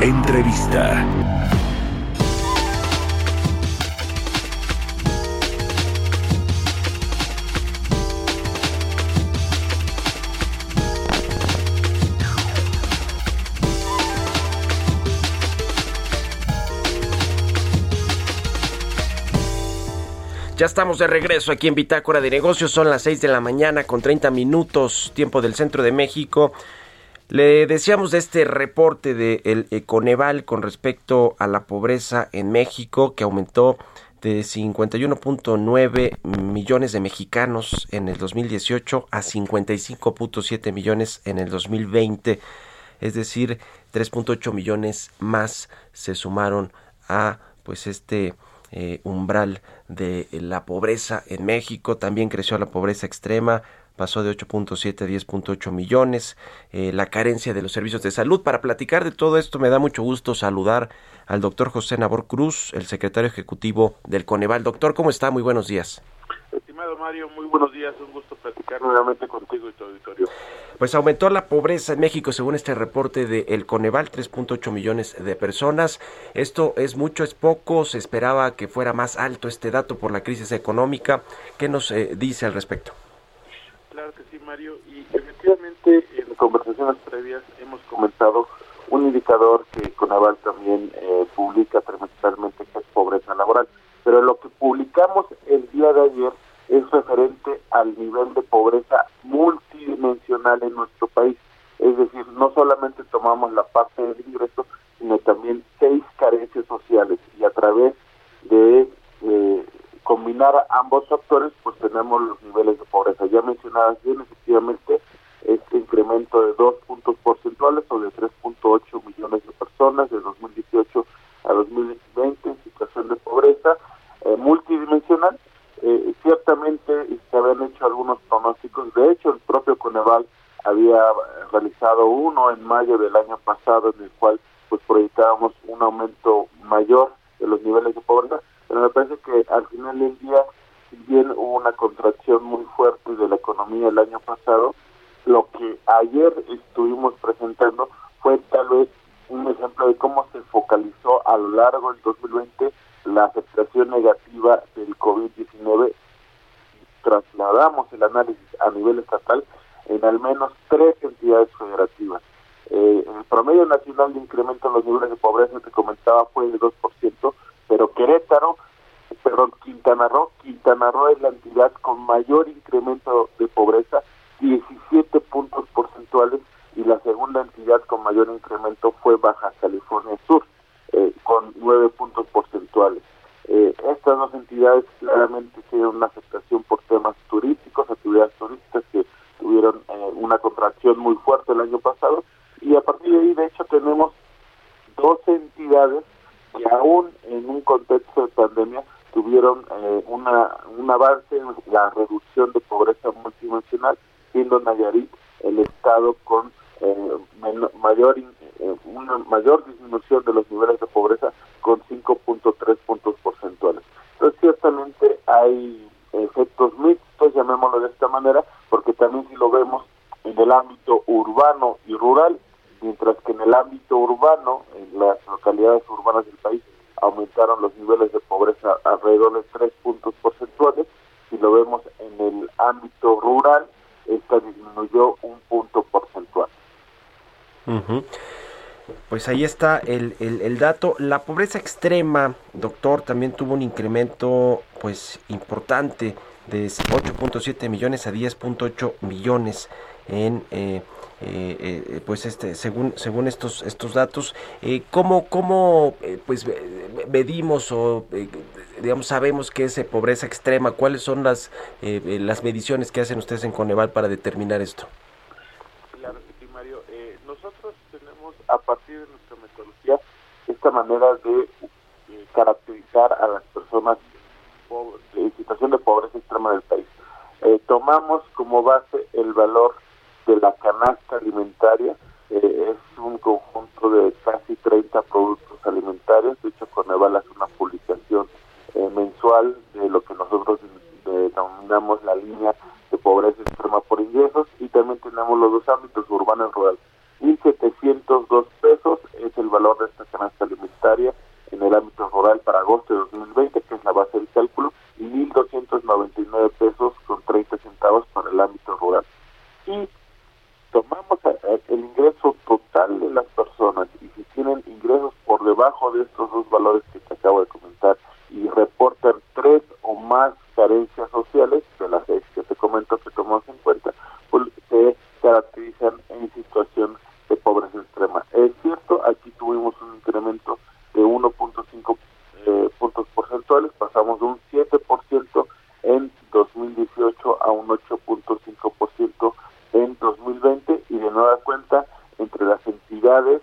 Entrevista. Ya estamos de regreso aquí en Bitácora de Negocios. Son las 6 de la mañana con 30 minutos, tiempo del centro de México. Le decíamos de este reporte del Econeval con respecto a la pobreza en México que aumentó de 51.9 millones de mexicanos en el 2018 a 55.7 millones en el 2020. Es decir, 3.8 millones más se sumaron a pues este eh, umbral de la pobreza en México. También creció la pobreza extrema, pasó de 8.7 a 10.8 millones. Eh, la carencia de los servicios de salud. Para platicar de todo esto me da mucho gusto saludar al doctor José Nabor Cruz, el secretario ejecutivo del Coneval. Doctor, ¿cómo está? Muy buenos días. Estimado Mario, muy buenos días. Un gusto platicar nuevamente contigo y tu auditorio. Pues aumentó la pobreza en México según este reporte de El Coneval, 3.8 millones de personas. Esto es mucho, es poco. Se esperaba que fuera más alto este dato por la crisis económica. ¿Qué nos eh, dice al respecto? Mario. Y efectivamente, en conversaciones previas hemos comentado un indicador que Coneval también eh, publica trimestralmente, que es pobreza laboral. Pero lo que publicamos el día de ayer es referente al nivel de pobreza multidimensional en nuestro país. Es decir, no solamente tomamos la parte del ingreso, sino también seis carencias sociales y a través de eh, combinar ambos factores, pues tenemos los niveles de pobreza. Ya mencionadas este incremento de dos puntos porcentuales o de 3.8 millones de personas de 2018 a 2020 en situación de pobreza eh, multidimensional. Eh, ciertamente se habían hecho algunos pronósticos. De hecho, el propio Coneval había realizado uno en mayo del año pasado en el cual pues proyectábamos un aumento mayor de los niveles de pobreza, pero me parece que al final del día, bien hubo una contracción muy fuerte de la economía el año pasado, lo que ayer estuvimos presentando fue tal vez un ejemplo de cómo se focalizó a lo largo del 2020 la afectación negativa del COVID-19. Trasladamos el análisis a nivel estatal en al menos tres entidades federativas. Eh, el promedio nacional de incremento en los niveles de pobreza que comentaba fue del 2%, pero Querétaro, perdón, Quintana Roo, Quintana Roo es la entidad con mayor incremento de pobreza, 17 puntos porcentuales, y la segunda entidad con mayor incremento fue Baja California Sur, eh, con 9 puntos porcentuales. Eh, estas dos entidades claramente tienen una afectación por temas turísticos, actividades turísticas que tuvieron eh, una contracción muy fuerte el año pasado y a partir de ahí de hecho tenemos dos entidades que aún en un contexto de pandemia tuvieron eh, una, un avance en la reducción de pobreza multidimensional, siendo Nayarit el estado con eh, mayor eh, una mayor disminución de los niveles de pobreza con 5.3 puntos porcentuales. Entonces ciertamente hay efectos mixtos, llamémoslo de esta manera, porque también si lo vemos en el ámbito urbano y rural, mientras que en el ámbito urbano, en las localidades urbanas del país, aumentaron los niveles de pobreza alrededor de 3 puntos porcentuales, si lo vemos en el ámbito rural, esta disminuyó un punto porcentual. Pues ahí está el, el, dato. La pobreza extrema, doctor, también tuvo un incremento pues importante de 8.7 millones a 10.8 millones en eh, eh, eh, pues este según según estos estos datos. Eh, cómo cómo pues medimos o digamos sabemos que es pobreza extrema cuáles son las las mediciones que hacen ustedes en Coneval para determinar esto claro nosotros a partir de nuestra metodología, esta manera de eh, caracterizar a las personas en situación de pobreza extrema del país. Eh, tomamos como base el valor de la canasta alimentaria, es un conjunto de casi 30 productos alimentarios, de hecho Coneval hace una 2018 a un 8.5% en 2020 y de nueva cuenta entre las entidades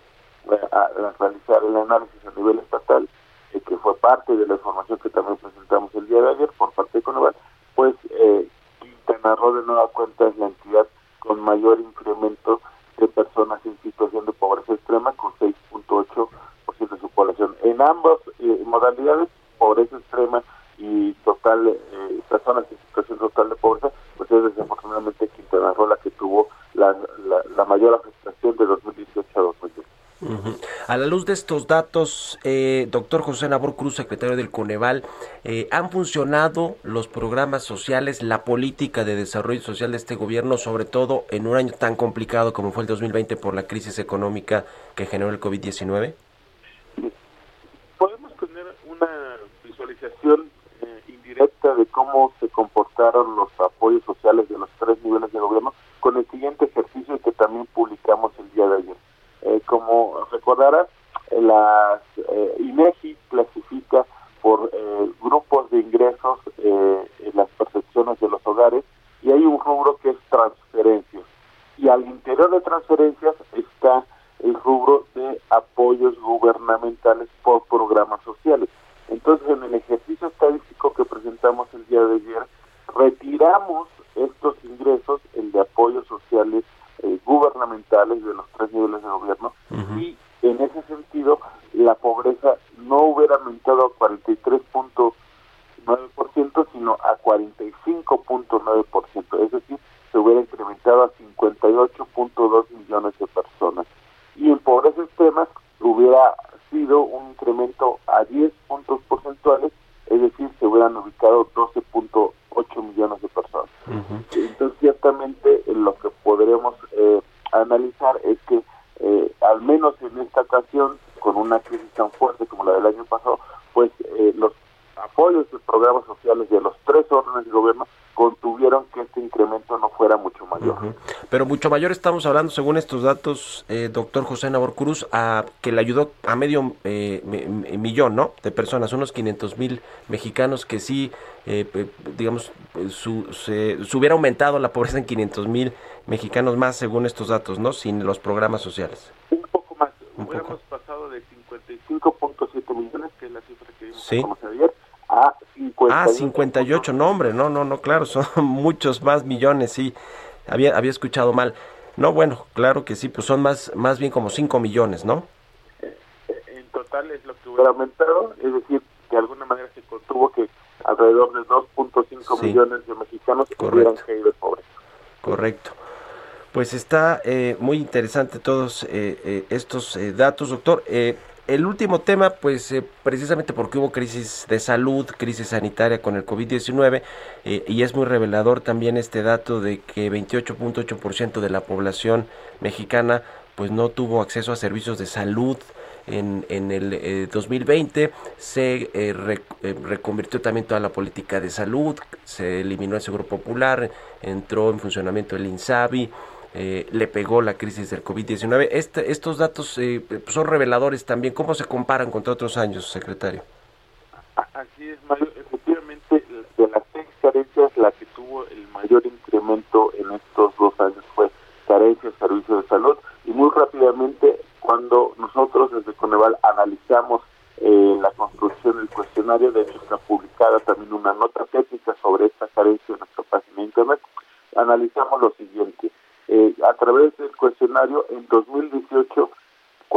eh, a, realizar el análisis a nivel estatal eh, que fue parte de la información que también presentamos el día de ayer por parte de Coneval, pues eh, Quintana Roo de nueva cuenta es la entidad con mayor incremento de personas en situación de pobreza extrema, con 6.8% de su población. En ambas eh, modalidades, pobreza extrema y total eh, personas en situación total de pobreza, pues es desafortunadamente Quintana Roo la que tuvo la, la, la mayor afectación de 2018 a 2019. A la luz de estos datos, eh, doctor José Nabor Cruz, secretario del Coneval, eh, ¿han funcionado los programas sociales, la política de desarrollo social de este gobierno, sobre todo en un año tan complicado como fue el 2020 por la crisis económica que generó el COVID-19? Podemos tener una visualización eh, de cómo se comportaron los apoyos sociales de los tres niveles de gobierno con el siguiente ejercicio que también publicamos el día de ayer eh, como recordarás, las eh, INEGI clasifica por eh, grupos de ingresos eh, las percepciones de los hogares y hay un rubro que es transferencias. Y al interior de transferencias está el rubro de apoyos gubernamentales por programas sociales. Entonces, en el ejercicio estadístico que presentamos el día de ayer, retiramos estos ingresos, el de apoyos sociales eh, gubernamentales de los tres niveles de gobierno y en ese sentido la pobreza no hubiera aumentado a 43.9% sino a 45.9%, es decir, se hubiera incrementado a 58.2 millones de personas. Y en pobreza extrema hubiera sido un incremento a 10 puntos porcentuales, es decir, se hubieran ubicado 12.8 millones de personas. Entonces, ciertamente, lo que podremos eh, analizar es que, eh, al menos en esta ocasión, tan fuerte como la del año pasado, pues eh, los apoyos de programas sociales de los tres órdenes de gobierno contuvieron que este incremento no fuera mucho mayor. Pero mucho mayor estamos hablando, según estos datos, eh, doctor José Nabor Cruz, a, que le ayudó a medio eh, millón ¿no? de personas, unos 500 mil mexicanos que sí, eh, digamos, su, se, hubiera aumentado la pobreza en 500 mil mexicanos más, según estos datos, ¿no? Sin los programas sociales. Un 45.7 millones, que es la cifra que vimos sí. ayer, a 50 Ah, 58, no hombre, no, no, no, claro, son muchos más millones, sí, había, había escuchado mal. No, bueno, claro que sí, pues son más, más bien como 5 millones, ¿no? Eh, en total es lo que hubiera aumentado, es decir, de alguna manera se contuvo que alrededor de 2.5 sí. millones de mexicanos hubieran caído pobres. Correcto. Pues está eh, muy interesante todos eh, eh estos eh, datos, doctor. El último tema, pues eh, precisamente porque hubo crisis de salud, crisis sanitaria con el COVID-19, eh, y es muy revelador también este dato de que 28.8% de la población mexicana pues no tuvo acceso a servicios de salud en, en el eh, 2020, se re, reconvirtió también toda la política de salud, se eliminó el Seguro Popular, entró en funcionamiento el INSABI, eh, le pegó la crisis del COVID-19. Este, estos datos eh, son reveladores también. ¿Cómo se comparan contra otros años, secretario? Así es, Mario. Efectivamente, de las seis carencias, la que tuvo el mayor incremento en estos dos años fue carencia de servicios de salud. Y muy rápidamente, cuando nosotros desde Coneval analizamos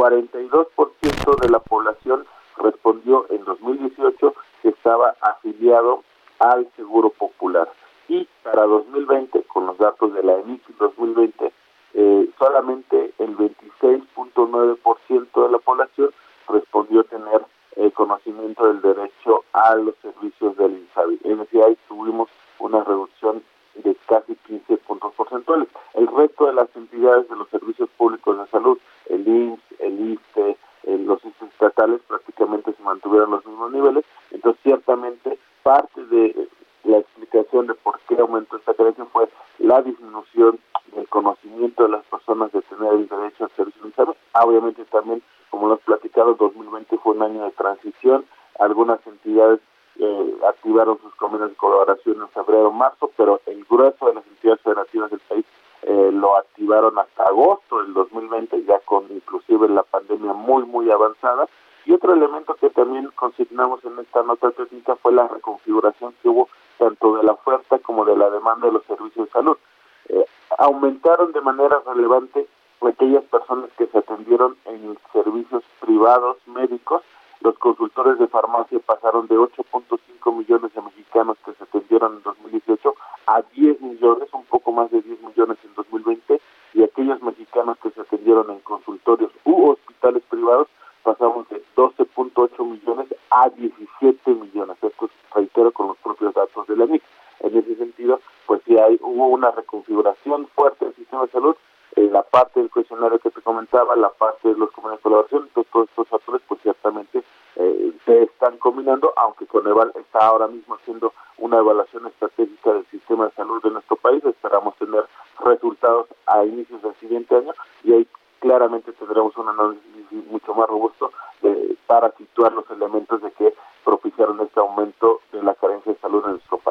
42% de la población respondió en 2018 que estaba afiliado al Seguro Popular. Y para 2020, con los datos de la ENIC 2020, eh, solamente el 26.9% de la población respondió tener eh, conocimiento del derecho a los servicios del INSABI. Es decir, ahí tuvimos una reducción de casi 15 puntos porcentuales. El resto de las entidades de los servicios públicos de salud, el IMSS, el ISTE, los estatales prácticamente se mantuvieron los mismos niveles, entonces ciertamente parte de la explicación de por qué aumentó esta carencia fue la disminución del conocimiento de las personas de tener el derecho al servicio de salud. Obviamente también, como lo has platicado, 2020 fue un año de transición, algunas entidades eh, activaron sus convenios de colaboración en febrero marzo, pero el grueso de las entidades federativas del país eh, lo activaron hasta agosto del 2020, ya con inclusive la pandemia muy, muy avanzada. Y otro elemento que también consignamos en esta nota técnica fue la reconfiguración que hubo tanto de la oferta como de la demanda de los servicios de salud. Eh, aumentaron de manera relevante aquellas personas que se privados médicos los consultores de farmacia pasaron de 8.5 millones de mexicanos que se atendieron en 2018 a 10 millones, un poco más de 10 millones en 2020, y aquellos mexicanos que se atendieron en consultorios u hospitales privados pasamos de 12.8 millones a 17 millones. Esto reitero con los propios datos de la MIC. En ese sentido, pues sí hay, hubo una reconfiguración fuerte del sistema de salud, parte del cuestionario que te comentaba, la parte de los convenios de colaboración, todos estos factores pues ciertamente eh, se están combinando, aunque Coneval está ahora mismo haciendo una evaluación estratégica del sistema de salud de nuestro país. Esperamos tener resultados a inicios del siguiente año y ahí claramente tendremos un análisis mucho más robusto para situar los elementos de que propiciaron este aumento de la carencia de salud en nuestro país.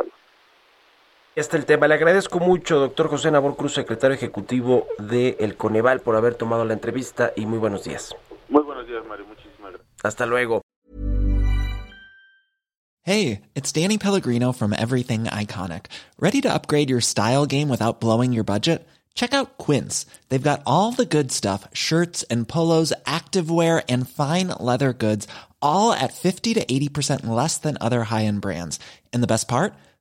Este el tema. Le agradezco mucho, doctor José Nabor Cruz, secretario ejecutivo de El Coneval, por haber tomado la entrevista y muy buenos días. Muy buenos días, Mario. Muchísimas gracias. Hasta luego. Hey, it's Danny Pellegrino from Everything Iconic. Ready to upgrade your style game without blowing your budget? Check out Quince. They've got all the good stuff shirts and polos, activewear, and fine leather goods, all at 50 to 80% less than other high end brands. And the best part?